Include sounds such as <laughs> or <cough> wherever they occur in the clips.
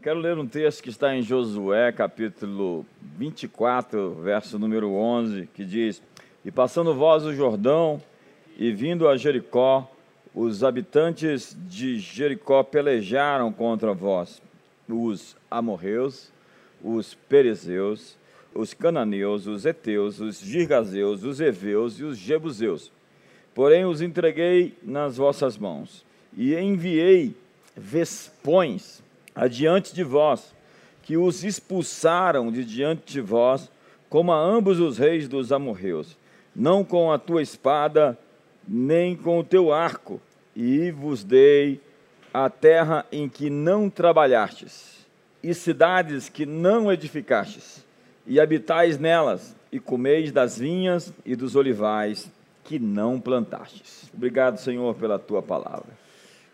Quero ler um texto que está em Josué, capítulo 24, verso número 11, que diz: E passando vós o Jordão, e vindo a Jericó, os habitantes de Jericó pelejaram contra vós, os amorreus, os perezeus, os cananeus, os heteus, os girgazeus, os heveus e os jebuseus. Porém os entreguei nas vossas mãos, e enviei vespões adiante de vós, que os expulsaram de diante de vós, como a ambos os reis dos amorreus, não com a tua espada, nem com o teu arco, e vos dei a terra em que não trabalhastes, e cidades que não edificastes, e habitais nelas, e comeis das vinhas e dos olivais que não plantastes. Obrigado, Senhor, pela tua palavra.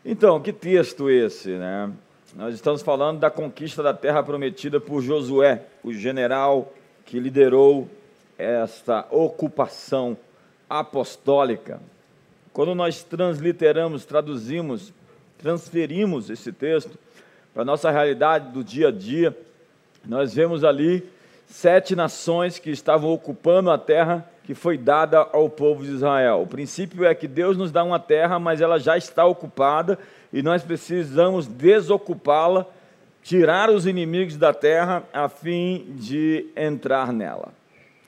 Então, que texto esse, né? Nós estamos falando da conquista da terra prometida por Josué, o general que liderou esta ocupação apostólica. Quando nós transliteramos, traduzimos, transferimos esse texto para a nossa realidade do dia a dia, nós vemos ali sete nações que estavam ocupando a terra que foi dada ao povo de Israel. O princípio é que Deus nos dá uma terra, mas ela já está ocupada e nós precisamos desocupá-la, tirar os inimigos da terra a fim de entrar nela.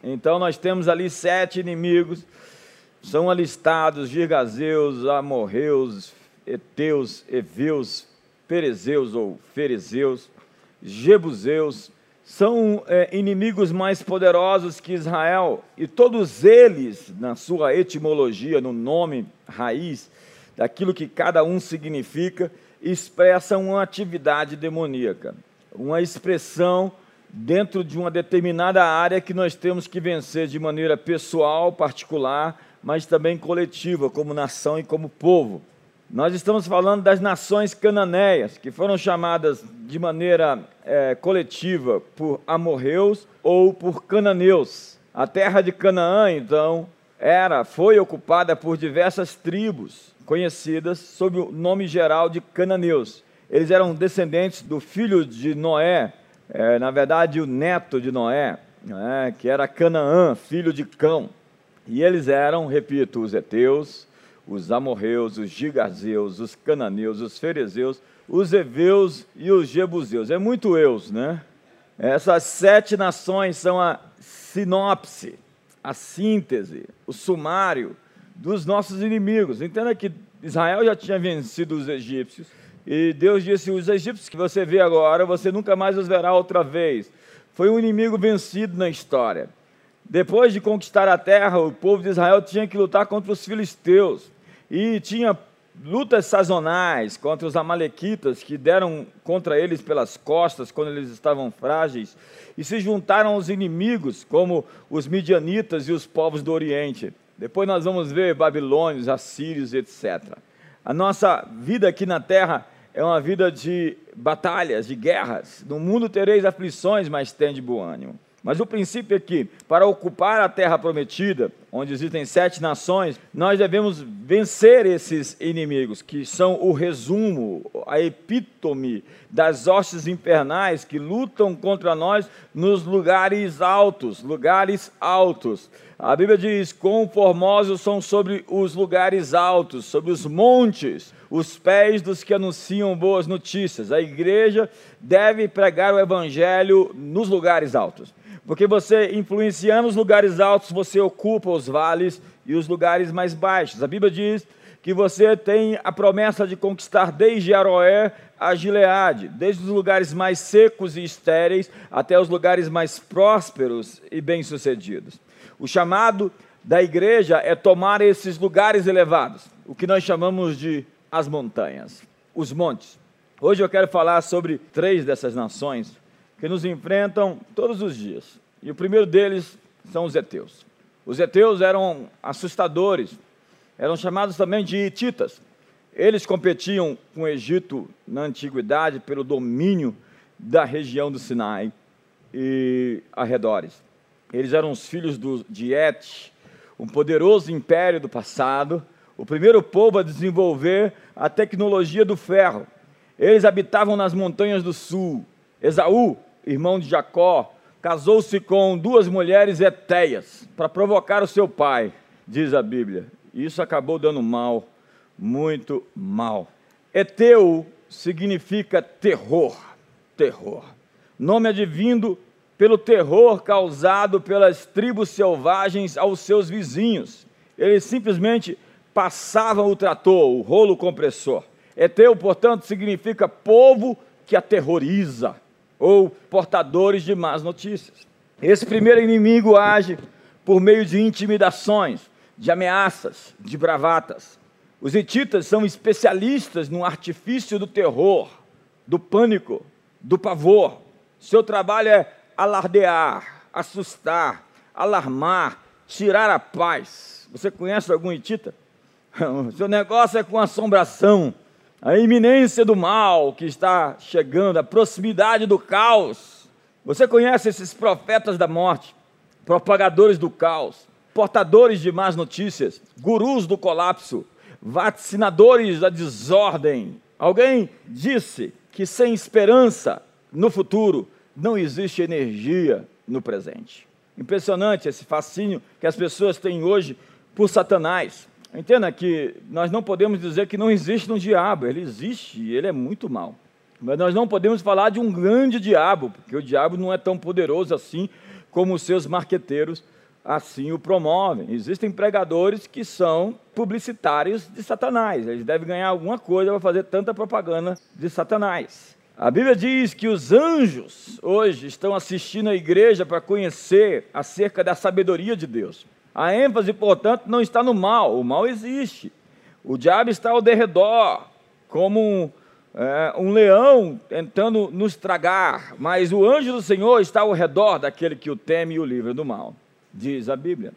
Então nós temos ali sete inimigos, são alistados Girgazeus, Amorreus, Eteus, Eveus, Perezeus ou Ferezeus, Jebuseus, são é, inimigos mais poderosos que Israel, e todos eles, na sua etimologia, no nome raiz, daquilo que cada um significa, expressam uma atividade demoníaca, uma expressão dentro de uma determinada área que nós temos que vencer de maneira pessoal, particular, mas também coletiva, como nação e como povo. Nós estamos falando das nações cananeias, que foram chamadas de maneira é, coletiva por amorreus ou por cananeus. A terra de Canaã, então, era, foi ocupada por diversas tribos conhecidas sob o nome geral de cananeus. Eles eram descendentes do filho de Noé, é, na verdade, o neto de Noé, né, que era Canaã, filho de Cão. E eles eram, repito, os heteus, os amorreus, os gigazeus, os cananeus, os ferezeus, os heveus e os jebuseus. É muito eus, né? Essas sete nações são a sinopse, a síntese, o sumário dos nossos inimigos. Entenda que Israel já tinha vencido os egípcios e Deus disse: os egípcios que você vê agora, você nunca mais os verá outra vez. Foi um inimigo vencido na história. Depois de conquistar a terra, o povo de Israel tinha que lutar contra os filisteus e tinha lutas sazonais contra os amalequitas que deram contra eles pelas costas quando eles estavam frágeis e se juntaram aos inimigos como os midianitas e os povos do Oriente. Depois nós vamos ver babilônios, assírios, etc. A nossa vida aqui na terra é uma vida de batalhas, de guerras. No mundo tereis aflições, mas tende bom ânimo. Mas o princípio é que, para ocupar a terra prometida, onde existem sete nações, nós devemos vencer esses inimigos, que são o resumo, a epítome das hostes infernais que lutam contra nós nos lugares altos, lugares altos. A Bíblia diz: Quão formosos são sobre os lugares altos, sobre os montes, os pés dos que anunciam boas notícias. A igreja deve pregar o evangelho nos lugares altos. Porque você, influenciando os lugares altos, você ocupa os vales e os lugares mais baixos. A Bíblia diz que você tem a promessa de conquistar desde Aroé a Gileade, desde os lugares mais secos e estéreis até os lugares mais prósperos e bem-sucedidos. O chamado da igreja é tomar esses lugares elevados, o que nós chamamos de as montanhas, os montes. Hoje eu quero falar sobre três dessas nações que nos enfrentam todos os dias. E o primeiro deles são os heteus. Os heteus eram assustadores, eram chamados também de hititas. Eles competiam com o Egito na antiguidade pelo domínio da região do Sinai e arredores. Eles eram os filhos do, de Et, um poderoso império do passado, o primeiro povo a desenvolver a tecnologia do ferro. Eles habitavam nas montanhas do sul. Esaú, irmão de Jacó, casou-se com duas mulheres etéias para provocar o seu pai, diz a Bíblia. Isso acabou dando mal, muito mal. Eteu significa terror, terror. Nome advindo pelo terror causado pelas tribos selvagens aos seus vizinhos. Eles simplesmente passavam o trator, o rolo compressor. Eteu, portanto, significa povo que aterroriza ou portadores de más notícias. Esse primeiro inimigo age por meio de intimidações, de ameaças, de bravatas. Os hititas são especialistas no artifício do terror, do pânico, do pavor. Seu trabalho é alardear, assustar, alarmar, tirar a paz. Você conhece algum hitita? <laughs> Seu negócio é com assombração, a iminência do mal que está chegando, a proximidade do caos. Você conhece esses profetas da morte, propagadores do caos, portadores de más notícias, gurus do colapso, vaticinadores da desordem. Alguém disse que sem esperança no futuro não existe energia no presente. Impressionante esse fascínio que as pessoas têm hoje por Satanás. Entenda que nós não podemos dizer que não existe um diabo, ele existe e ele é muito mal. Mas nós não podemos falar de um grande diabo, porque o diabo não é tão poderoso assim como os seus marqueteiros assim o promovem. Existem pregadores que são publicitários de Satanás, eles devem ganhar alguma coisa para fazer tanta propaganda de Satanás. A Bíblia diz que os anjos hoje estão assistindo a igreja para conhecer acerca da sabedoria de Deus. A ênfase, portanto, não está no mal, o mal existe. O diabo está ao derredor, como um, é, um leão tentando nos tragar, mas o anjo do Senhor está ao redor daquele que o teme e o livra do mal, diz a Bíblia.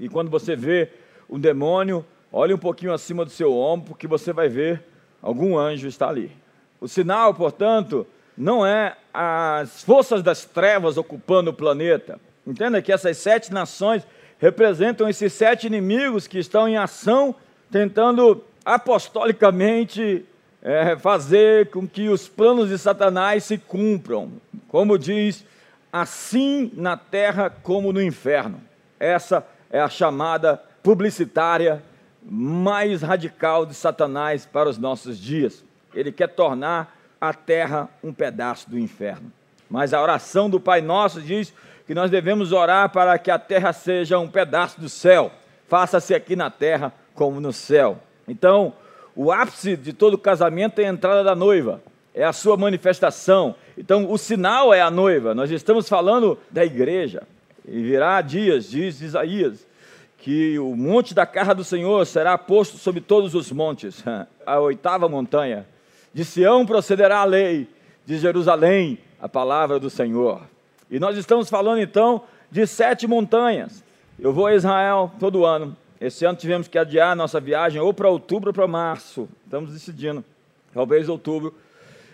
E quando você vê um demônio, olhe um pouquinho acima do seu ombro, porque você vai ver algum anjo está ali. O sinal, portanto, não é as forças das trevas ocupando o planeta. Entenda que essas sete nações representam esses sete inimigos que estão em ação, tentando apostolicamente é, fazer com que os planos de Satanás se cumpram. Como diz, assim na terra como no inferno. Essa é a chamada publicitária mais radical de Satanás para os nossos dias. Ele quer tornar a terra um pedaço do inferno. Mas a oração do Pai Nosso diz que nós devemos orar para que a terra seja um pedaço do céu. Faça-se aqui na terra como no céu. Então, o ápice de todo casamento é a entrada da noiva, é a sua manifestação. Então, o sinal é a noiva. Nós estamos falando da igreja. E virá dias, diz Isaías, que o monte da casa do Senhor será posto sobre todos os montes, <laughs> a oitava montanha de Sião procederá a lei, de Jerusalém a palavra do Senhor. E nós estamos falando então de sete montanhas. Eu vou a Israel todo ano. Esse ano tivemos que adiar nossa viagem ou para outubro ou para março. Estamos decidindo, talvez outubro.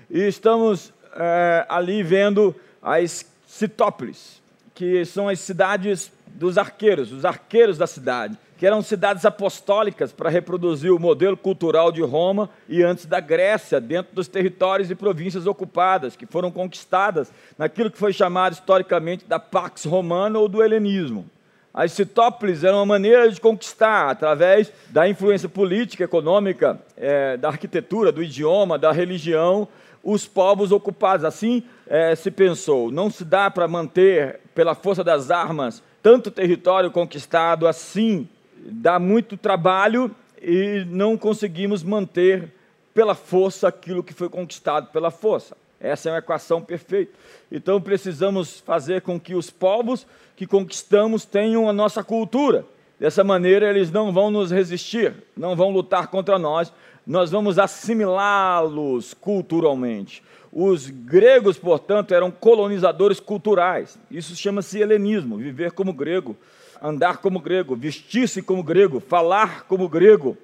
E estamos é, ali vendo as Citópolis, que são as cidades dos arqueiros, os arqueiros da cidade que eram cidades apostólicas para reproduzir o modelo cultural de Roma e antes da Grécia, dentro dos territórios e províncias ocupadas, que foram conquistadas naquilo que foi chamado historicamente da Pax Romana ou do helenismo. As citópolis eram uma maneira de conquistar, através da influência política, econômica, é, da arquitetura, do idioma, da religião, os povos ocupados. Assim é, se pensou, não se dá para manter, pela força das armas, tanto território conquistado assim dá muito trabalho e não conseguimos manter pela força aquilo que foi conquistado pela força. Essa é uma equação perfeita. Então precisamos fazer com que os povos que conquistamos tenham a nossa cultura. Dessa maneira eles não vão nos resistir, não vão lutar contra nós, nós vamos assimilá-los culturalmente. Os gregos, portanto, eram colonizadores culturais. Isso chama-se helenismo, viver como grego andar como grego, vestir-se como grego, falar como grego.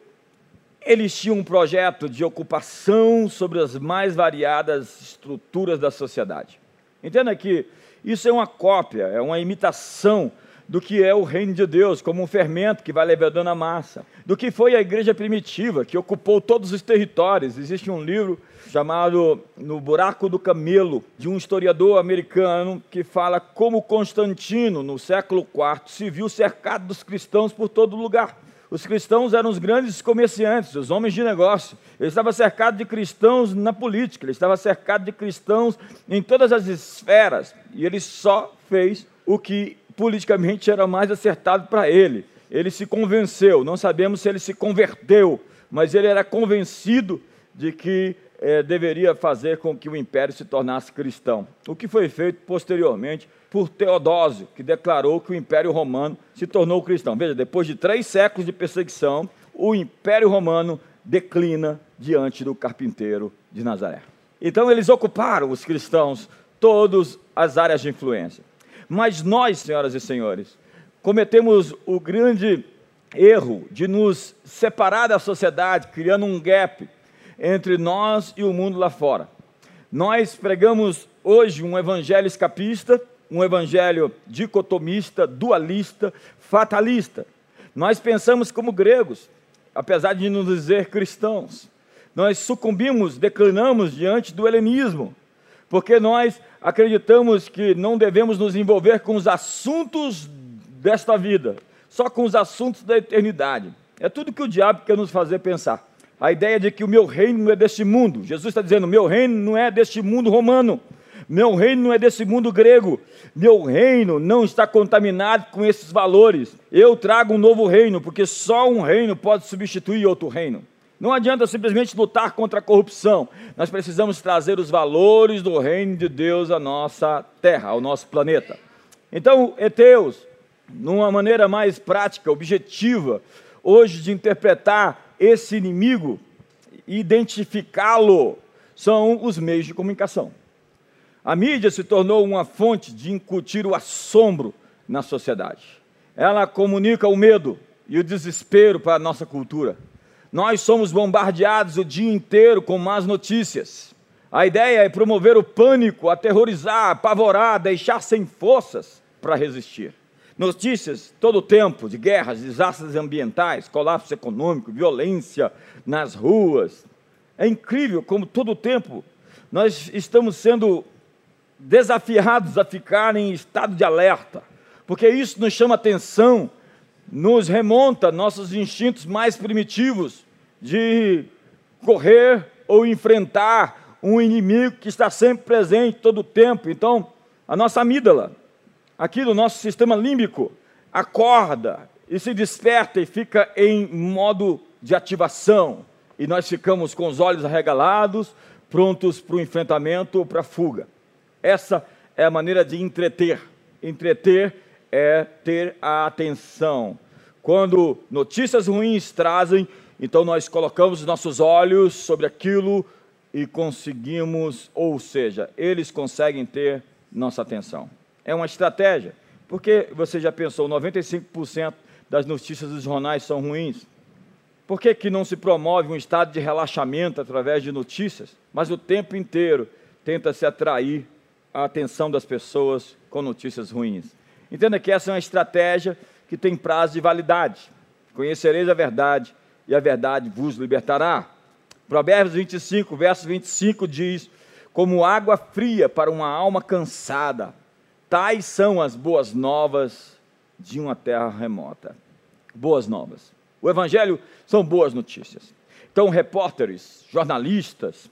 Eles tinham um projeto de ocupação sobre as mais variadas estruturas da sociedade. Entenda que isso é uma cópia, é uma imitação do que é o reino de Deus, como um fermento que vai levando a massa, do que foi a igreja primitiva, que ocupou todos os territórios. Existe um livro chamado No Buraco do Camelo, de um historiador americano que fala como Constantino, no século IV, se viu cercado dos cristãos por todo lugar. Os cristãos eram os grandes comerciantes, os homens de negócio. Ele estava cercado de cristãos na política, ele estava cercado de cristãos em todas as esferas. E ele só fez o que politicamente era mais acertado para ele. Ele se convenceu, não sabemos se ele se converteu, mas ele era convencido de que é, deveria fazer com que o império se tornasse cristão. O que foi feito posteriormente por Teodósio, que declarou que o império romano se tornou cristão. Veja, depois de três séculos de perseguição, o império romano declina diante do carpinteiro de Nazaré. Então eles ocuparam, os cristãos, todas as áreas de influência. Mas nós, senhoras e senhores, cometemos o grande erro de nos separar da sociedade, criando um gap entre nós e o mundo lá fora. Nós pregamos hoje um evangelho escapista, um evangelho dicotomista, dualista, fatalista. Nós pensamos como gregos, apesar de nos dizer cristãos. Nós sucumbimos, declinamos diante do helenismo, porque nós acreditamos que não devemos nos envolver com os assuntos desta vida, só com os assuntos da eternidade. É tudo que o diabo quer nos fazer pensar. A ideia de que o meu reino não é deste mundo. Jesus está dizendo: meu reino não é deste mundo romano. Meu reino não é desse mundo grego. Meu reino não está contaminado com esses valores. Eu trago um novo reino, porque só um reino pode substituir outro reino. Não adianta simplesmente lutar contra a corrupção. Nós precisamos trazer os valores do reino de Deus à nossa terra, ao nosso planeta. Então, Eteus, numa maneira mais prática, objetiva, hoje de interpretar esse inimigo, identificá-lo, são os meios de comunicação. A mídia se tornou uma fonte de incutir o assombro na sociedade. Ela comunica o medo e o desespero para a nossa cultura. Nós somos bombardeados o dia inteiro com más notícias. A ideia é promover o pânico, aterrorizar, apavorar, deixar sem forças para resistir. Notícias todo o tempo de guerras, desastres ambientais, colapso econômico, violência nas ruas. É incrível como todo o tempo nós estamos sendo desafiados a ficar em estado de alerta, porque isso nos chama atenção nos remonta nossos instintos mais primitivos de correr ou enfrentar um inimigo que está sempre presente todo o tempo. Então, a nossa amígdala, aqui do nosso sistema límbico, acorda e se desperta e fica em modo de ativação. E nós ficamos com os olhos arregalados, prontos para o enfrentamento ou para a fuga. Essa é a maneira de entreter. Entreter é ter a atenção. Quando notícias ruins trazem, então nós colocamos os nossos olhos sobre aquilo e conseguimos, ou seja, eles conseguem ter nossa atenção. É uma estratégia, porque você já pensou, 95% das notícias dos jornais são ruins. Por que, que não se promove um estado de relaxamento através de notícias, mas o tempo inteiro tenta se atrair a atenção das pessoas com notícias ruins? Entenda que essa é uma estratégia que tem prazo de validade. Conhecereis a verdade e a verdade vos libertará. Provérbios 25, verso 25 diz: Como água fria para uma alma cansada, tais são as boas novas de uma terra remota. Boas novas. O Evangelho são boas notícias. Então, repórteres, jornalistas,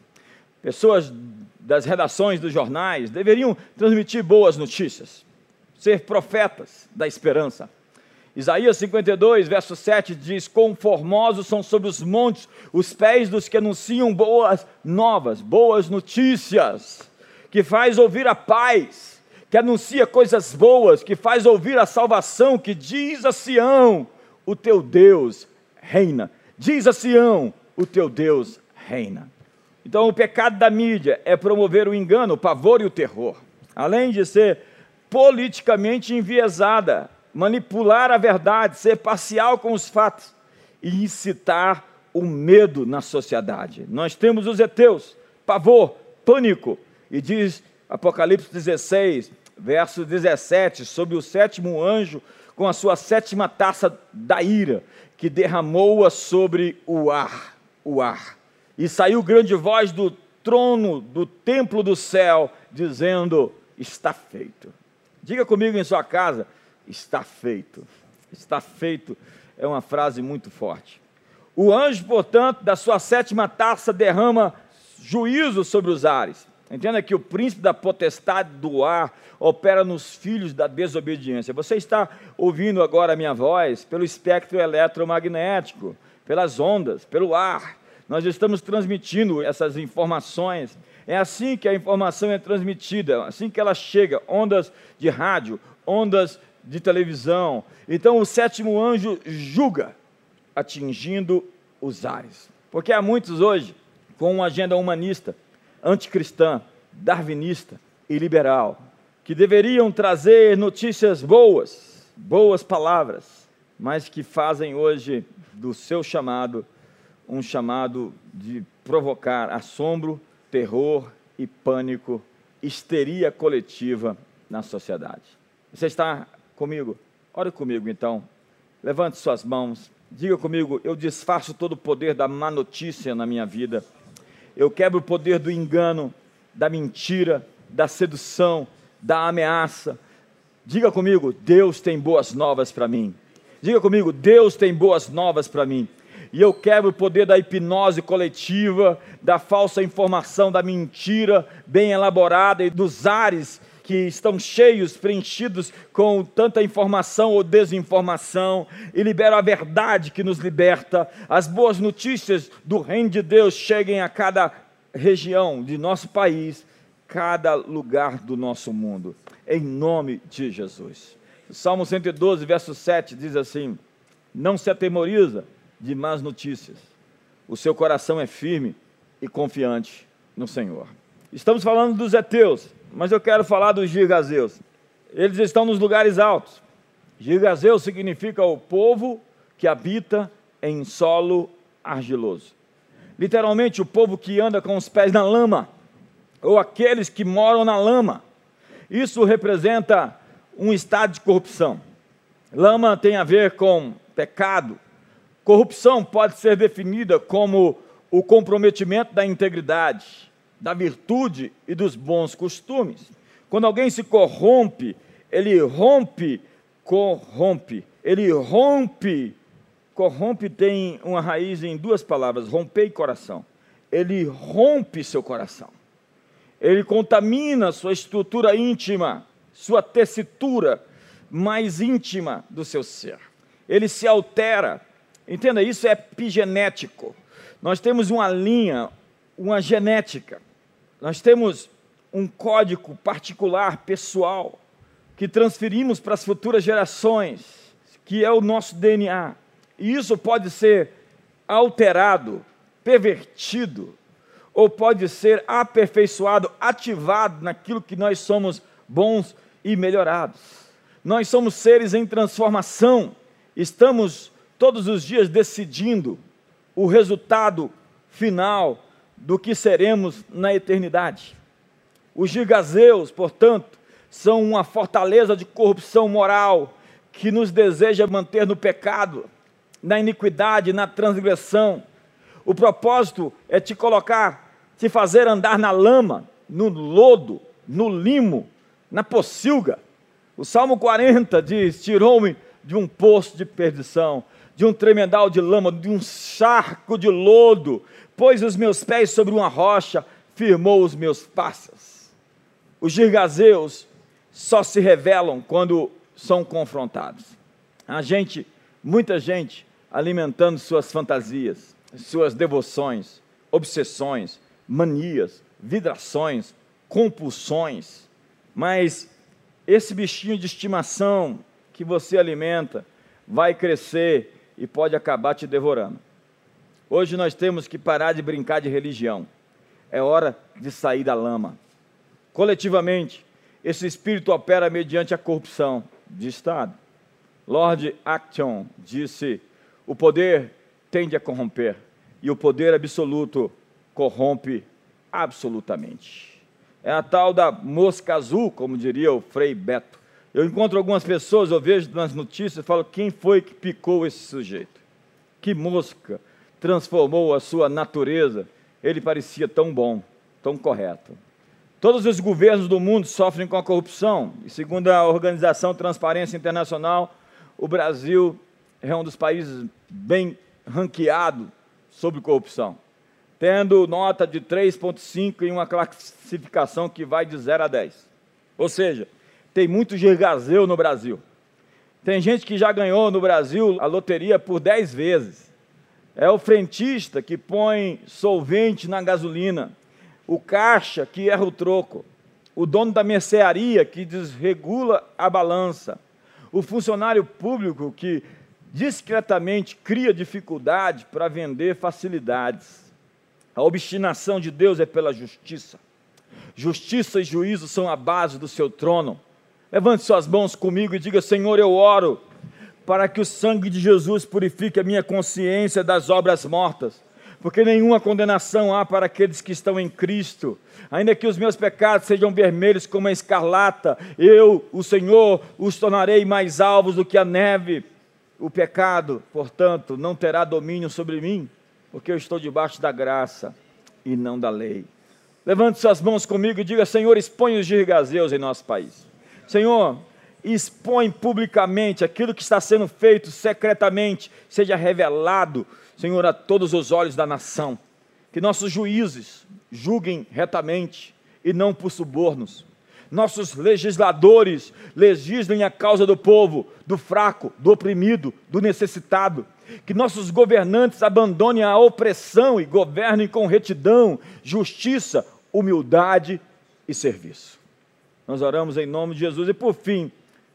pessoas das redações dos jornais deveriam transmitir boas notícias ser profetas da esperança. Isaías 52, verso 7 diz: Conformosos são sobre os montes os pés dos que anunciam boas novas, boas notícias, que faz ouvir a paz, que anuncia coisas boas, que faz ouvir a salvação, que diz a Sião: O teu Deus reina. Diz a Sião: O teu Deus reina. Então, o pecado da mídia é promover o engano, o pavor e o terror. Além de ser politicamente enviesada, manipular a verdade, ser parcial com os fatos e incitar o medo na sociedade. Nós temos os heteus, pavor, pânico, e diz Apocalipse 16, verso 17, sobre o sétimo anjo com a sua sétima taça da ira, que derramou-a sobre o ar, o ar. E saiu grande voz do trono do templo do céu, dizendo: Está feito. Diga comigo em sua casa: Está feito. Está feito é uma frase muito forte. O anjo, portanto, da sua sétima taça derrama juízo sobre os ares. Entenda que o príncipe da potestade do ar opera nos filhos da desobediência. Você está ouvindo agora a minha voz pelo espectro eletromagnético, pelas ondas, pelo ar. Nós estamos transmitindo essas informações. É assim que a informação é transmitida, assim que ela chega, ondas de rádio, ondas de televisão. Então o sétimo anjo julga, atingindo os ares. Porque há muitos hoje com uma agenda humanista anticristã, darwinista e liberal, que deveriam trazer notícias boas, boas palavras, mas que fazem hoje do seu chamado um chamado de provocar assombro, terror e pânico, histeria coletiva na sociedade. Você está comigo? Ore comigo então. Levante suas mãos. Diga comigo: eu desfaço todo o poder da má notícia na minha vida eu quebro o poder do engano, da mentira, da sedução, da ameaça. Diga comigo, Deus tem boas novas para mim. Diga comigo, Deus tem boas novas para mim. E eu quebro o poder da hipnose coletiva, da falsa informação, da mentira bem elaborada e dos ares que estão cheios, preenchidos com tanta informação ou desinformação, e libero a verdade que nos liberta. As boas notícias do Reino de Deus cheguem a cada região de nosso país, cada lugar do nosso mundo, em nome de Jesus. Salmo 112, verso 7 diz assim: Não se atemoriza de más notícias, o seu coração é firme e confiante no Senhor. Estamos falando dos heteus, mas eu quero falar dos gigazeus. Eles estão nos lugares altos. Gigazeu significa o povo que habita em solo argiloso. Literalmente, o povo que anda com os pés na lama, ou aqueles que moram na lama. Isso representa um estado de corrupção. Lama tem a ver com pecado. Corrupção pode ser definida como o comprometimento da integridade, da virtude e dos bons costumes. Quando alguém se corrompe, ele rompe, corrompe, ele rompe. Corrompe tem uma raiz em duas palavras, romper e coração. Ele rompe seu coração. Ele contamina sua estrutura íntima, sua tessitura mais íntima do seu ser. Ele se altera. Entenda, isso é epigenético. Nós temos uma linha, uma genética nós temos um código particular, pessoal, que transferimos para as futuras gerações, que é o nosso DNA. E isso pode ser alterado, pervertido, ou pode ser aperfeiçoado, ativado naquilo que nós somos bons e melhorados. Nós somos seres em transformação, estamos todos os dias decidindo o resultado final do que seremos na eternidade. Os gigazeus, portanto, são uma fortaleza de corrupção moral que nos deseja manter no pecado, na iniquidade, na transgressão. O propósito é te colocar, te fazer andar na lama, no lodo, no limo, na pocilga. O Salmo 40 diz: Tirou-me de um poço de perdição, de um tremendal de lama, de um charco de lodo, pôs os meus pés sobre uma rocha, firmou os meus passos. Os girgazeus só se revelam quando são confrontados. A gente, muita gente, alimentando suas fantasias, suas devoções, obsessões, manias, vidrações, compulsões. Mas esse bichinho de estimação que você alimenta vai crescer e pode acabar te devorando. Hoje nós temos que parar de brincar de religião. É hora de sair da lama. Coletivamente, esse espírito opera mediante a corrupção de Estado. Lord Acton disse: o poder tende a corromper e o poder absoluto corrompe absolutamente. É a tal da mosca azul, como diria o Frei Beto, Eu encontro algumas pessoas, eu vejo nas notícias, falo, quem foi que picou esse sujeito? Que mosca transformou a sua natureza? Ele parecia tão bom, tão correto. Todos os governos do mundo sofrem com a corrupção, e segundo a organização Transparência Internacional, o Brasil é um dos países bem ranqueado sobre corrupção, tendo nota de 3,5 em uma classificação que vai de 0 a 10. Ou seja, tem muito gergazeu no Brasil. Tem gente que já ganhou no Brasil a loteria por 10 vezes. É o frentista que põe solvente na gasolina, o caixa que erra o troco, o dono da mercearia que desregula a balança, o funcionário público que discretamente cria dificuldade para vender facilidades. A obstinação de Deus é pela justiça. Justiça e juízo são a base do seu trono. Levante suas mãos comigo e diga: Senhor, eu oro para que o sangue de Jesus purifique a minha consciência das obras mortas, porque nenhuma condenação há para aqueles que estão em Cristo. Ainda que os meus pecados sejam vermelhos como a escarlata, eu, o Senhor, os tornarei mais alvos do que a neve. O pecado, portanto, não terá domínio sobre mim, porque eu estou debaixo da graça e não da lei. Levante suas mãos comigo e diga: Senhor, expõe os girgazeus em nosso país. Senhor, expõe publicamente aquilo que está sendo feito secretamente, seja revelado, Senhor, a todos os olhos da nação. Que nossos juízes julguem retamente e não por subornos. Nossos legisladores legislem a causa do povo, do fraco, do oprimido, do necessitado. Que nossos governantes abandonem a opressão e governem com retidão, justiça, humildade e serviço. Nós oramos em nome de Jesus. E por fim,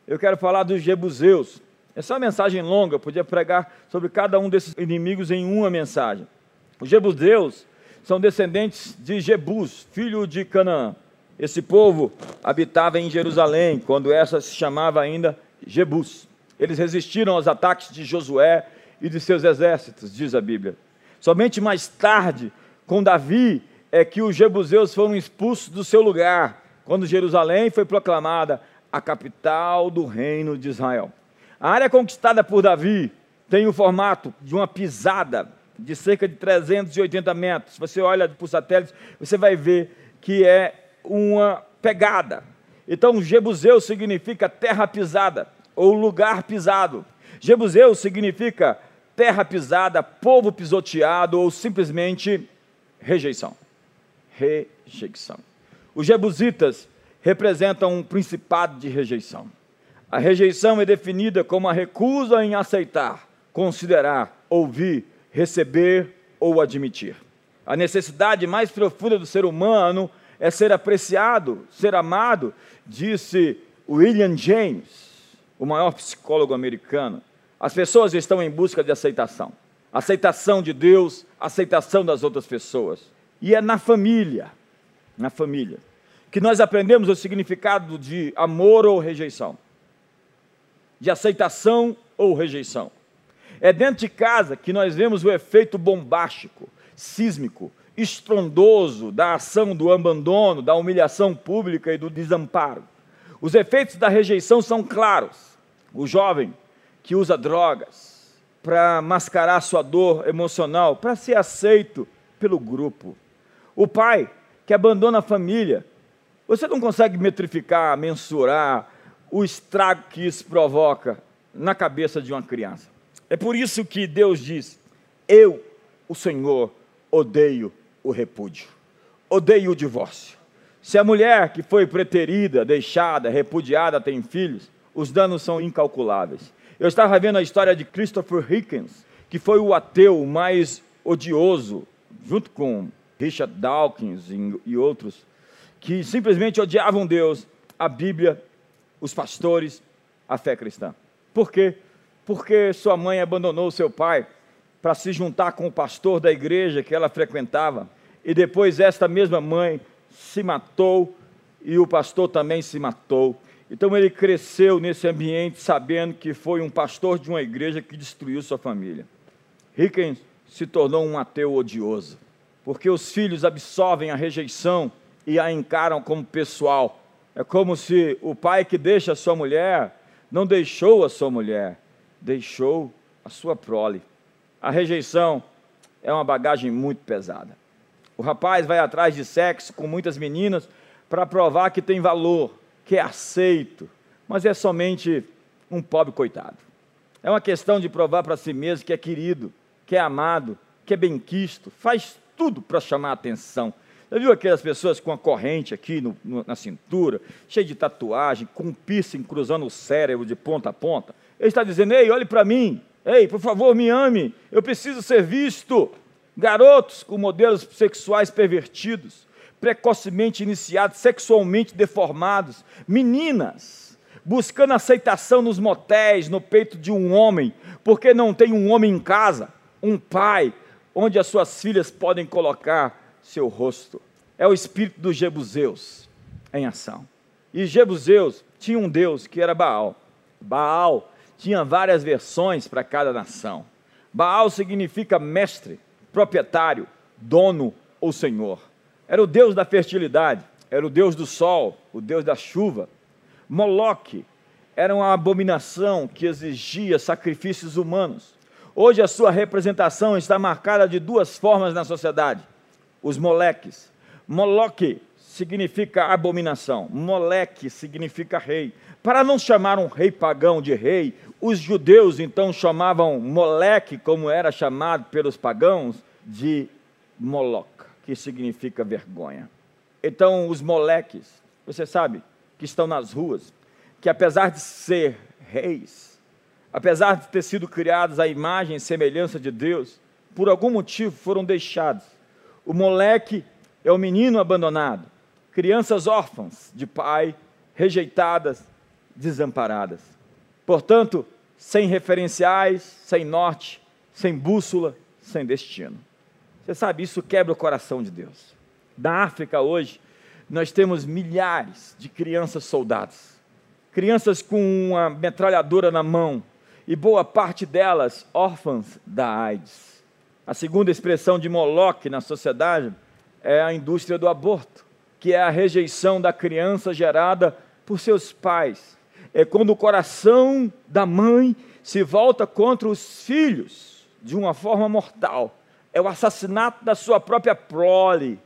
eu quero falar dos Jebuseus. Essa é uma mensagem longa, eu podia pregar sobre cada um desses inimigos em uma mensagem. Os Jebuseus são descendentes de Jebus, filho de Canaã. Esse povo habitava em Jerusalém, quando essa se chamava ainda Jebus. Eles resistiram aos ataques de Josué e de seus exércitos, diz a Bíblia. Somente mais tarde, com Davi, é que os jebuseus foram expulsos do seu lugar quando Jerusalém foi proclamada a capital do reino de Israel. A área conquistada por Davi tem o formato de uma pisada de cerca de 380 metros. Você olha o satélite, você vai ver que é uma pegada. Então, Jebuseu significa terra pisada ou lugar pisado. Jebuseu significa terra pisada, povo pisoteado ou simplesmente rejeição. Rejeição. Os jebusitas representam um principado de rejeição. A rejeição é definida como a recusa em aceitar, considerar, ouvir, receber ou admitir. A necessidade mais profunda do ser humano é ser apreciado, ser amado, disse William James, o maior psicólogo americano. As pessoas estão em busca de aceitação. Aceitação de Deus, aceitação das outras pessoas. E é na família, na família, que nós aprendemos o significado de amor ou rejeição, de aceitação ou rejeição. É dentro de casa que nós vemos o efeito bombástico, sísmico, estrondoso da ação do abandono, da humilhação pública e do desamparo. Os efeitos da rejeição são claros. O jovem que usa drogas para mascarar sua dor emocional, para ser aceito pelo grupo. O pai que abandona a família. Você não consegue metrificar, mensurar o estrago que isso provoca na cabeça de uma criança. É por isso que Deus diz: Eu, o Senhor, odeio o repúdio, odeio o divórcio. Se a mulher que foi preterida, deixada, repudiada tem filhos, os danos são incalculáveis. Eu estava vendo a história de Christopher Hitchens, que foi o ateu mais odioso, junto com Richard Dawkins e outros, que simplesmente odiavam Deus, a Bíblia, os pastores, a fé cristã. Por quê? Porque sua mãe abandonou seu pai para se juntar com o pastor da igreja que ela frequentava, e depois esta mesma mãe se matou e o pastor também se matou. Então ele cresceu nesse ambiente sabendo que foi um pastor de uma igreja que destruiu sua família. Rickens se tornou um ateu odioso porque os filhos absorvem a rejeição e a encaram como pessoal. É como se o pai que deixa a sua mulher não deixou a sua mulher, deixou a sua prole. A rejeição é uma bagagem muito pesada. O rapaz vai atrás de sexo com muitas meninas para provar que tem valor, que é aceito, mas é somente um pobre coitado. É uma questão de provar para si mesmo que é querido, que é amado, que é benquisto, faz tudo para chamar a atenção. Já viu aquelas pessoas com a corrente aqui no, no, na cintura, cheia de tatuagem, com um piercing cruzando o cérebro de ponta a ponta? Ele está dizendo: Ei, olhe para mim, ei, por favor, me ame, eu preciso ser visto. Garotos com modelos sexuais pervertidos, precocemente iniciados, sexualmente deformados, meninas buscando aceitação nos motéis, no peito de um homem, porque não tem um homem em casa, um pai, onde as suas filhas podem colocar seu rosto. É o espírito dos Jebuseus em ação. E Jebuseus tinha um deus que era Baal. Baal tinha várias versões para cada nação. Baal significa mestre, proprietário, dono ou senhor. Era o deus da fertilidade, era o deus do sol, o deus da chuva. Moloque era uma abominação que exigia sacrifícios humanos. Hoje a sua representação está marcada de duas formas na sociedade: os moleques. Moloque significa abominação, moleque significa rei. Para não chamar um rei pagão de rei, os judeus então chamavam moleque, como era chamado pelos pagãos, de Moloch, que significa vergonha. Então, os moleques, você sabe, que estão nas ruas, que apesar de ser reis, apesar de ter sido criados à imagem e semelhança de Deus, por algum motivo foram deixados. O moleque é o menino abandonado, crianças órfãs de pai, rejeitadas, desamparadas. Portanto, sem referenciais, sem norte, sem bússola, sem destino. Você sabe, isso quebra o coração de Deus. Na África hoje, nós temos milhares de crianças soldados, crianças com uma metralhadora na mão, e boa parte delas órfãs da AIDS. A segunda expressão de Moloque na sociedade é a indústria do aborto, que é a rejeição da criança gerada por seus pais. É quando o coração da mãe se volta contra os filhos de uma forma mortal é o assassinato da sua própria prole,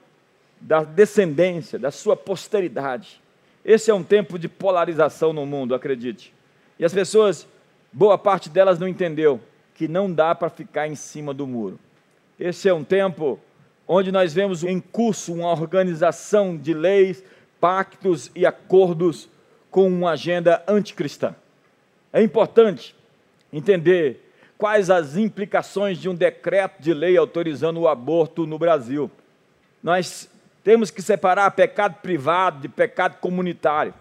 da descendência, da sua posteridade. Esse é um tempo de polarização no mundo, acredite. E as pessoas, boa parte delas não entendeu que não dá para ficar em cima do muro. Esse é um tempo onde nós vemos em curso uma organização de leis, pactos e acordos com uma agenda anticristã. É importante entender quais as implicações de um decreto de lei autorizando o aborto no Brasil. Nós temos que separar pecado privado de pecado comunitário.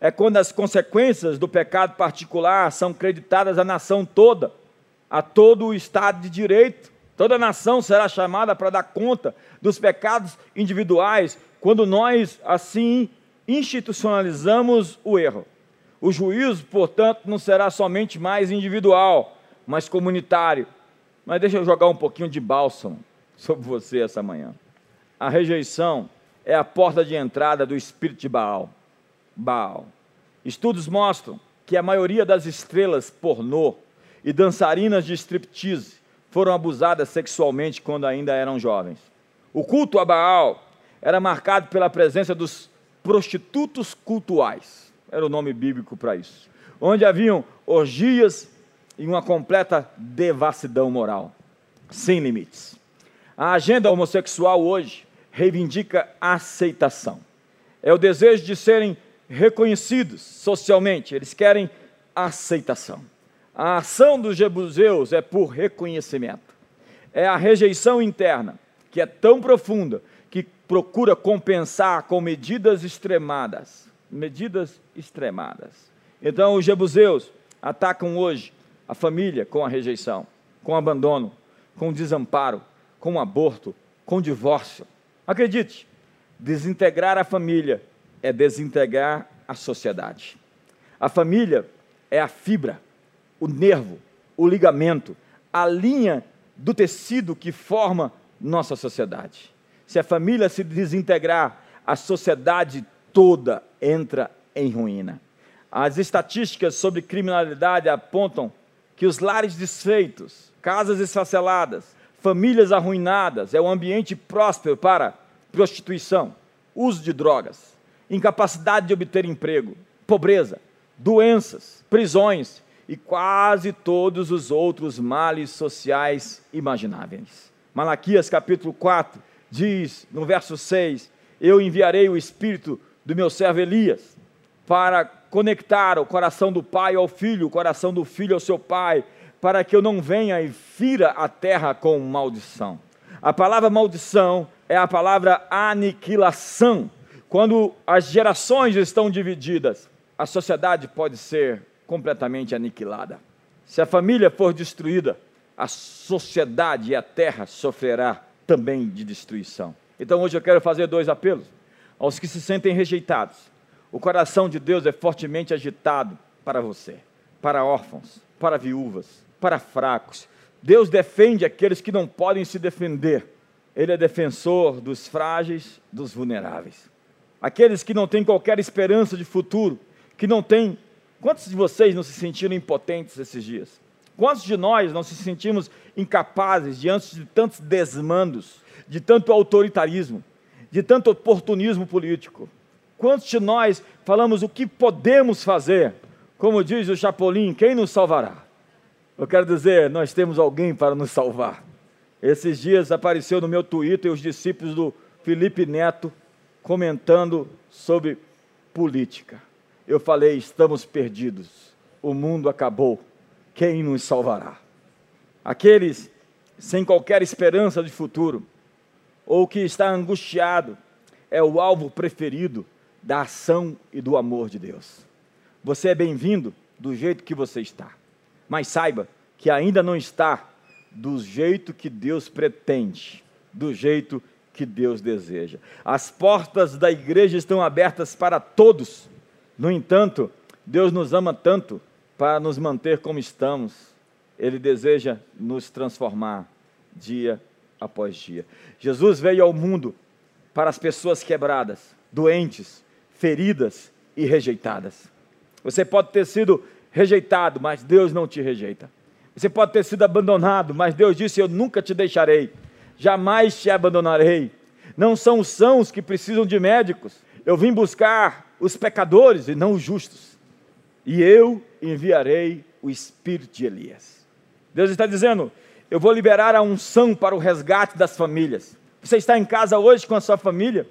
É quando as consequências do pecado particular são creditadas à nação toda, a todo o Estado de Direito. Toda nação será chamada para dar conta dos pecados individuais quando nós, assim, institucionalizamos o erro. O juízo, portanto, não será somente mais individual, mas comunitário. Mas deixa eu jogar um pouquinho de bálsamo sobre você essa manhã. A rejeição é a porta de entrada do espírito de Baal. Baal. Estudos mostram que a maioria das estrelas pornô e dançarinas de striptease foram abusadas sexualmente quando ainda eram jovens. O culto a Baal era marcado pela presença dos prostitutos cultuais, era o nome bíblico para isso, onde haviam orgias e uma completa devassidão moral, sem limites. A agenda homossexual hoje reivindica aceitação. É o desejo de serem reconhecidos socialmente, eles querem aceitação. A ação dos jebuseus é por reconhecimento. É a rejeição interna, que é tão profunda, que procura compensar com medidas extremadas. Medidas extremadas. Então, os jebuseus atacam hoje a família com a rejeição, com abandono, com desamparo, com aborto, com divórcio. Acredite, desintegrar a família é desintegrar a sociedade. A família é a fibra, o nervo, o ligamento, a linha do tecido que forma nossa sociedade. Se a família se desintegrar, a sociedade toda entra em ruína. As estatísticas sobre criminalidade apontam que os lares desfeitos, casas esfaceladas, famílias arruinadas é um ambiente próspero para prostituição, uso de drogas, incapacidade de obter emprego, pobreza, doenças, prisões e quase todos os outros males sociais imagináveis. Malaquias capítulo 4 diz no verso 6: Eu enviarei o espírito do meu servo Elias para conectar o coração do pai ao filho, o coração do filho ao seu pai, para que eu não venha e fira a terra com maldição. A palavra maldição é a palavra aniquilação. Quando as gerações estão divididas, a sociedade pode ser completamente aniquilada. Se a família for destruída, a sociedade e a terra sofrerá também de destruição. Então hoje eu quero fazer dois apelos aos que se sentem rejeitados. O coração de Deus é fortemente agitado para você, para órfãos, para viúvas, para fracos. Deus defende aqueles que não podem se defender. Ele é defensor dos frágeis, dos vulneráveis. Aqueles que não têm qualquer esperança de futuro, que não têm. Quantos de vocês não se sentiram impotentes esses dias? Quantos de nós não se sentimos incapazes diante de tantos desmandos, de tanto autoritarismo, de tanto oportunismo político? Quantos de nós falamos o que podemos fazer? Como diz o Chapolin, quem nos salvará? Eu quero dizer, nós temos alguém para nos salvar. Esses dias apareceu no meu Twitter os discípulos do Felipe Neto comentando sobre política. Eu falei: estamos perdidos, o mundo acabou, quem nos salvará? Aqueles sem qualquer esperança de futuro, ou que está angustiado, é o alvo preferido da ação e do amor de Deus. Você é bem-vindo do jeito que você está mas saiba que ainda não está do jeito que Deus pretende, do jeito que Deus deseja. As portas da igreja estão abertas para todos. No entanto, Deus nos ama tanto para nos manter como estamos. Ele deseja nos transformar dia após dia. Jesus veio ao mundo para as pessoas quebradas, doentes, feridas e rejeitadas. Você pode ter sido rejeitado, mas Deus não te rejeita. Você pode ter sido abandonado, mas Deus disse: Eu nunca te deixarei, jamais te abandonarei. Não são os sãos que precisam de médicos. Eu vim buscar os pecadores e não os justos. E eu enviarei o espírito de Elias. Deus está dizendo: Eu vou liberar a unção para o resgate das famílias. Você está em casa hoje com a sua família?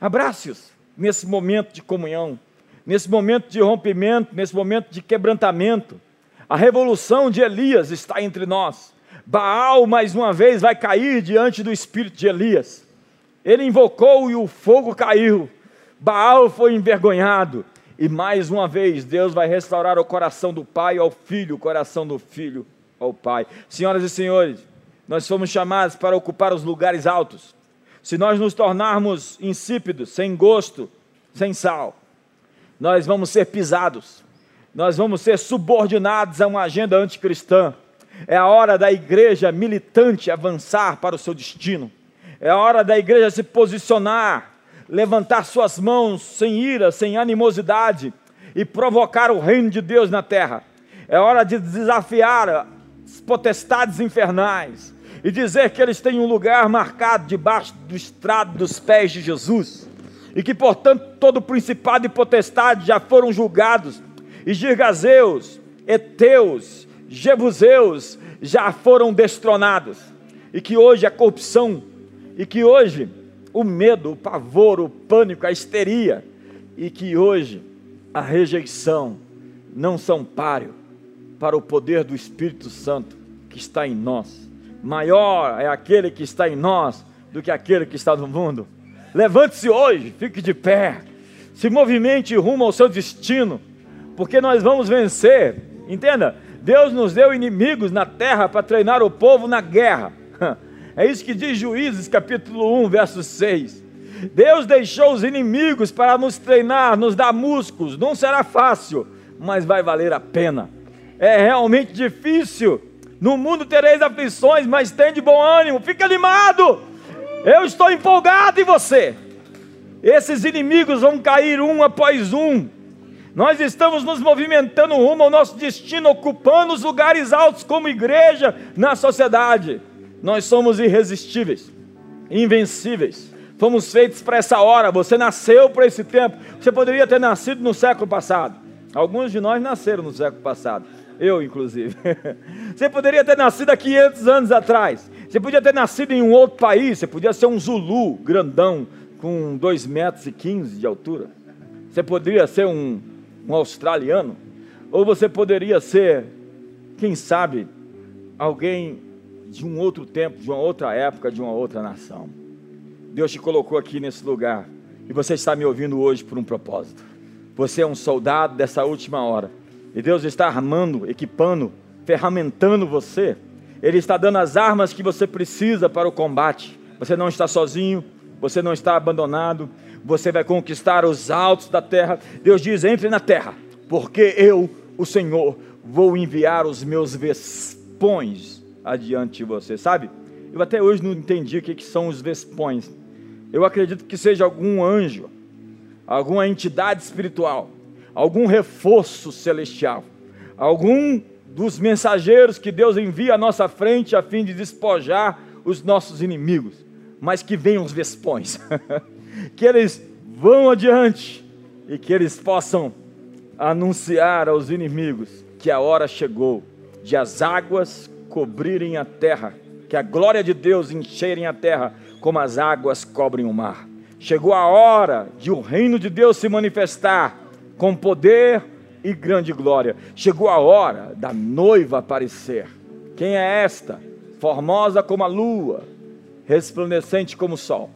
Abrace-os nesse momento de comunhão nesse momento de rompimento, nesse momento de quebrantamento. A revolução de Elias está entre nós. Baal, mais uma vez, vai cair diante do espírito de Elias. Ele invocou e o fogo caiu. Baal foi envergonhado. E mais uma vez, Deus vai restaurar o coração do pai ao filho, o coração do filho ao pai. Senhoras e senhores, nós fomos chamados para ocupar os lugares altos. Se nós nos tornarmos insípidos, sem gosto, sem sal, nós vamos ser pisados, nós vamos ser subordinados a uma agenda anticristã. É a hora da igreja militante avançar para o seu destino. É a hora da igreja se posicionar, levantar suas mãos sem ira, sem animosidade e provocar o reino de Deus na terra. É hora de desafiar as potestades infernais e dizer que eles têm um lugar marcado debaixo do estrado dos pés de Jesus e que, portanto, todo principado e potestade já foram julgados, e Girgazeus, Eteus, Jebuseus já foram destronados, e que hoje a corrupção, e que hoje o medo, o pavor, o pânico, a histeria, e que hoje a rejeição não são páreo para o poder do Espírito Santo que está em nós. Maior é aquele que está em nós do que aquele que está no mundo. Levante-se hoje, fique de pé, se movimente rumo ao seu destino, porque nós vamos vencer. Entenda? Deus nos deu inimigos na terra para treinar o povo na guerra. <laughs> É isso que diz Juízes capítulo 1, verso 6. Deus deixou os inimigos para nos treinar, nos dar músculos. Não será fácil, mas vai valer a pena. É realmente difícil. No mundo tereis aflições, mas tem de bom ânimo. Fica animado. Eu estou empolgado em você. Esses inimigos vão cair um após um. Nós estamos nos movimentando rumo ao nosso destino, ocupando os lugares altos como igreja na sociedade. Nós somos irresistíveis, invencíveis. Fomos feitos para essa hora. Você nasceu para esse tempo. Você poderia ter nascido no século passado. Alguns de nós nasceram no século passado. Eu, inclusive. <laughs> Você poderia ter nascido há 500 anos atrás. Você podia ter nascido em um outro país. Você podia ser um Zulu, grandão, com 2 metros e 15 de altura. Você poderia ser um, um australiano. Ou você poderia ser, quem sabe, alguém de um outro tempo, de uma outra época, de uma outra nação. Deus te colocou aqui nesse lugar. E você está me ouvindo hoje por um propósito. Você é um soldado dessa última hora. E Deus está armando, equipando, ferramentando você. Ele está dando as armas que você precisa para o combate. Você não está sozinho, você não está abandonado. Você vai conquistar os altos da terra. Deus diz: entre na terra, porque eu, o Senhor, vou enviar os meus vespões adiante de você. Sabe? Eu até hoje não entendi o que são os vespões. Eu acredito que seja algum anjo, alguma entidade espiritual algum reforço celestial, algum dos mensageiros que Deus envia à nossa frente a fim de despojar os nossos inimigos, mas que venham os vespões, <laughs> que eles vão adiante e que eles possam anunciar aos inimigos que a hora chegou de as águas cobrirem a terra, que a glória de Deus encherem a terra como as águas cobrem o mar. Chegou a hora de o reino de Deus se manifestar com poder e grande glória. Chegou a hora da noiva aparecer. Quem é esta? Formosa como a lua, resplandecente como o sol,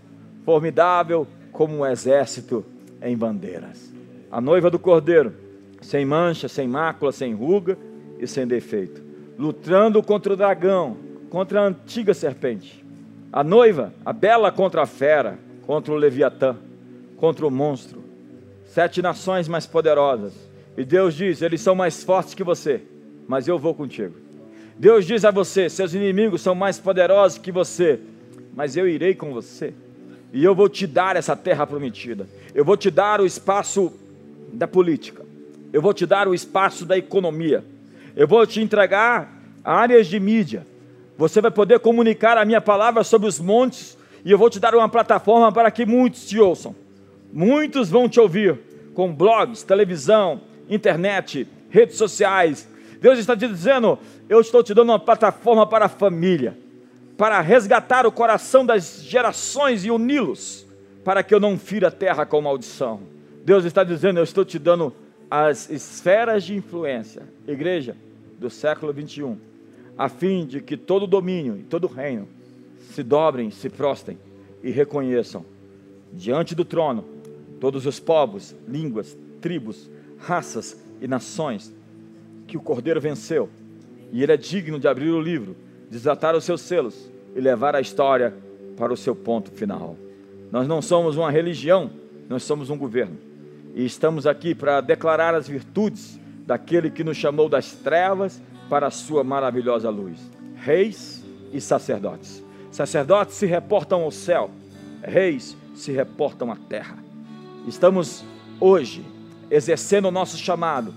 formidável como um exército em bandeiras. A noiva do cordeiro, sem mancha, sem mácula, sem ruga e sem defeito, lutando contra o dragão, contra a antiga serpente. A noiva, a bela contra a fera, contra o leviatã, contra o monstro sete nações mais poderosas. E Deus diz: eles são mais fortes que você, mas eu vou contigo. Deus diz a você: seus inimigos são mais poderosos que você, mas eu irei com você. E eu vou te dar essa terra prometida. Eu vou te dar o espaço da política. Eu vou te dar o espaço da economia. Eu vou te entregar áreas de mídia. Você vai poder comunicar a minha palavra sobre os montes e eu vou te dar uma plataforma para que muitos te ouçam. Muitos vão te ouvir com blogs, televisão, internet, redes sociais. Deus está te dizendo: eu estou te dando uma plataforma para a família, para resgatar o coração das gerações e uni-los, para que eu não fira a terra com maldição. Deus está dizendo: eu estou te dando as esferas de influência, igreja do século 21, a fim de que todo domínio e todo reino se dobrem, se prostem e reconheçam diante do trono todos os povos, línguas, tribos, raças e nações, que o Cordeiro venceu, e ele é digno de abrir o livro, desatar os seus selos e levar a história para o seu ponto final. Nós não somos uma religião, nós somos um governo. E estamos aqui para declarar as virtudes daquele que nos chamou das trevas para a sua maravilhosa luz. Reis e sacerdotes. Sacerdotes se reportam ao céu, reis se reportam à terra. Estamos hoje exercendo o nosso chamado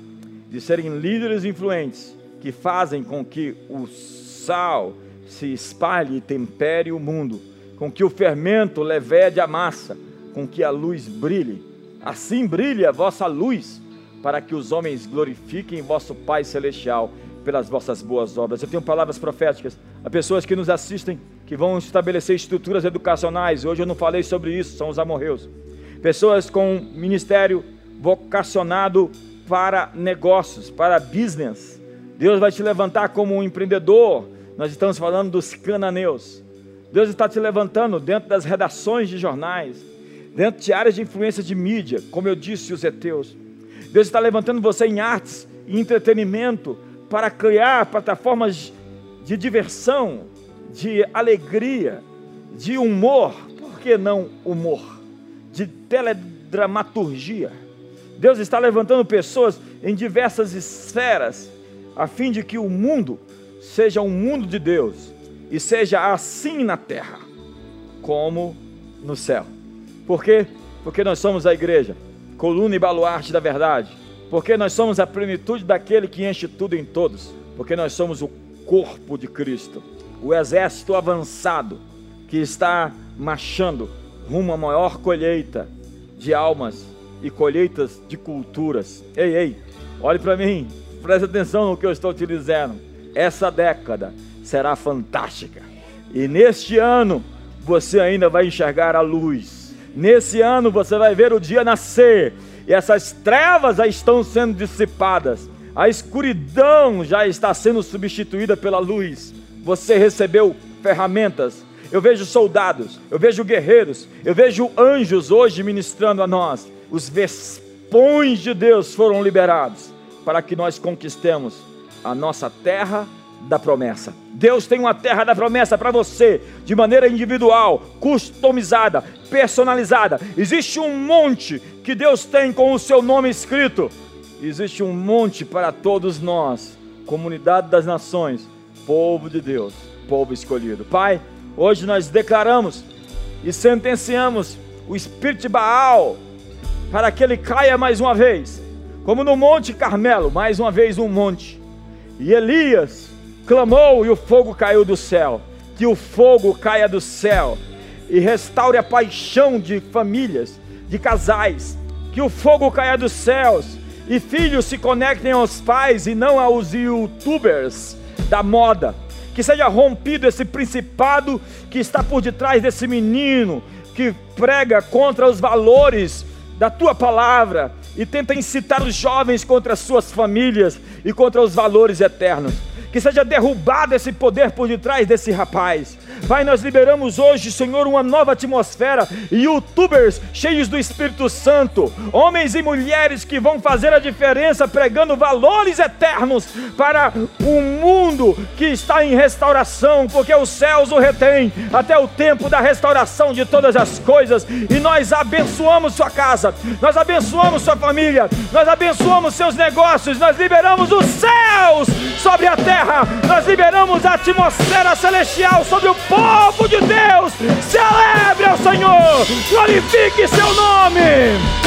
de serem líderes influentes que fazem com que o sal se espalhe e tempere o mundo, com que o fermento levede a massa, com que a luz brilhe. Assim brilhe a vossa luz, para que os homens glorifiquem vosso Pai Celestial pelas vossas boas obras. Eu tenho palavras proféticas a pessoas que nos assistem, que vão estabelecer estruturas educacionais. Hoje eu não falei sobre isso, são os amorreus pessoas com ministério vocacionado para negócios, para business. Deus vai te levantar como um empreendedor. Nós estamos falando dos cananeus. Deus está te levantando dentro das redações de jornais, dentro de áreas de influência de mídia, como eu disse, os heteus. Deus está levantando você em artes e entretenimento para criar plataformas de diversão, de alegria, de humor. Por que não humor? de teledramaturgia. Deus está levantando pessoas em diversas esferas, a fim de que o mundo seja um mundo de Deus e seja assim na terra como no céu. Porque Porque nós somos a igreja, coluna e baluarte da verdade. Porque nós somos a plenitude daquele que enche tudo em todos. Porque nós somos o corpo de Cristo, o exército avançado que está marchando rumo à maior colheita de almas e colheitas de culturas. Ei, ei, olhe para mim, preste atenção no que eu estou te dizendo. Essa década será fantástica. E neste ano você ainda vai enxergar a luz. Nesse ano você vai ver o dia nascer. E essas trevas já estão sendo dissipadas. A escuridão já está sendo substituída pela luz. Você recebeu ferramentas. Eu vejo soldados, eu vejo guerreiros, eu vejo anjos hoje ministrando a nós. Os vespões de Deus foram liberados para que nós conquistemos a nossa terra da promessa. Deus tem uma terra da promessa para você, de maneira individual, customizada, personalizada. Existe um monte que Deus tem com o seu nome escrito. Existe um monte para todos nós, comunidade das nações, povo de Deus, povo escolhido. Pai, hoje nós declaramos e sentenciamos o espírito de Baal para que ele caia mais uma vez, como no Monte Carmelo, mais uma vez um monte. E Elias clamou e o fogo caiu do céu. Que o fogo caia do céu e restaure a paixão de famílias, de casais. Que o fogo caia dos céus e filhos se conectem aos pais e não aos youtubers da moda. Que seja rompido esse principado que está por detrás desse menino que prega contra os valores da tua palavra e tenta incitar os jovens contra as suas famílias e contra os valores eternos. Que seja derrubado esse poder por detrás desse rapaz. Pai, nós liberamos hoje, Senhor, uma nova atmosfera, youtubers cheios do Espírito Santo, homens e mulheres que vão fazer a diferença pregando valores eternos para o mundo que está em restauração, porque os céus o retêm até o tempo da restauração de todas as coisas, e nós abençoamos sua casa, nós abençoamos sua família, nós abençoamos seus negócios, nós liberamos os céus sobre a terra terra, nós liberamos a atmosfera celestial sobre o povo de Deus. Celebre ao Senhor, glorifique seu nome.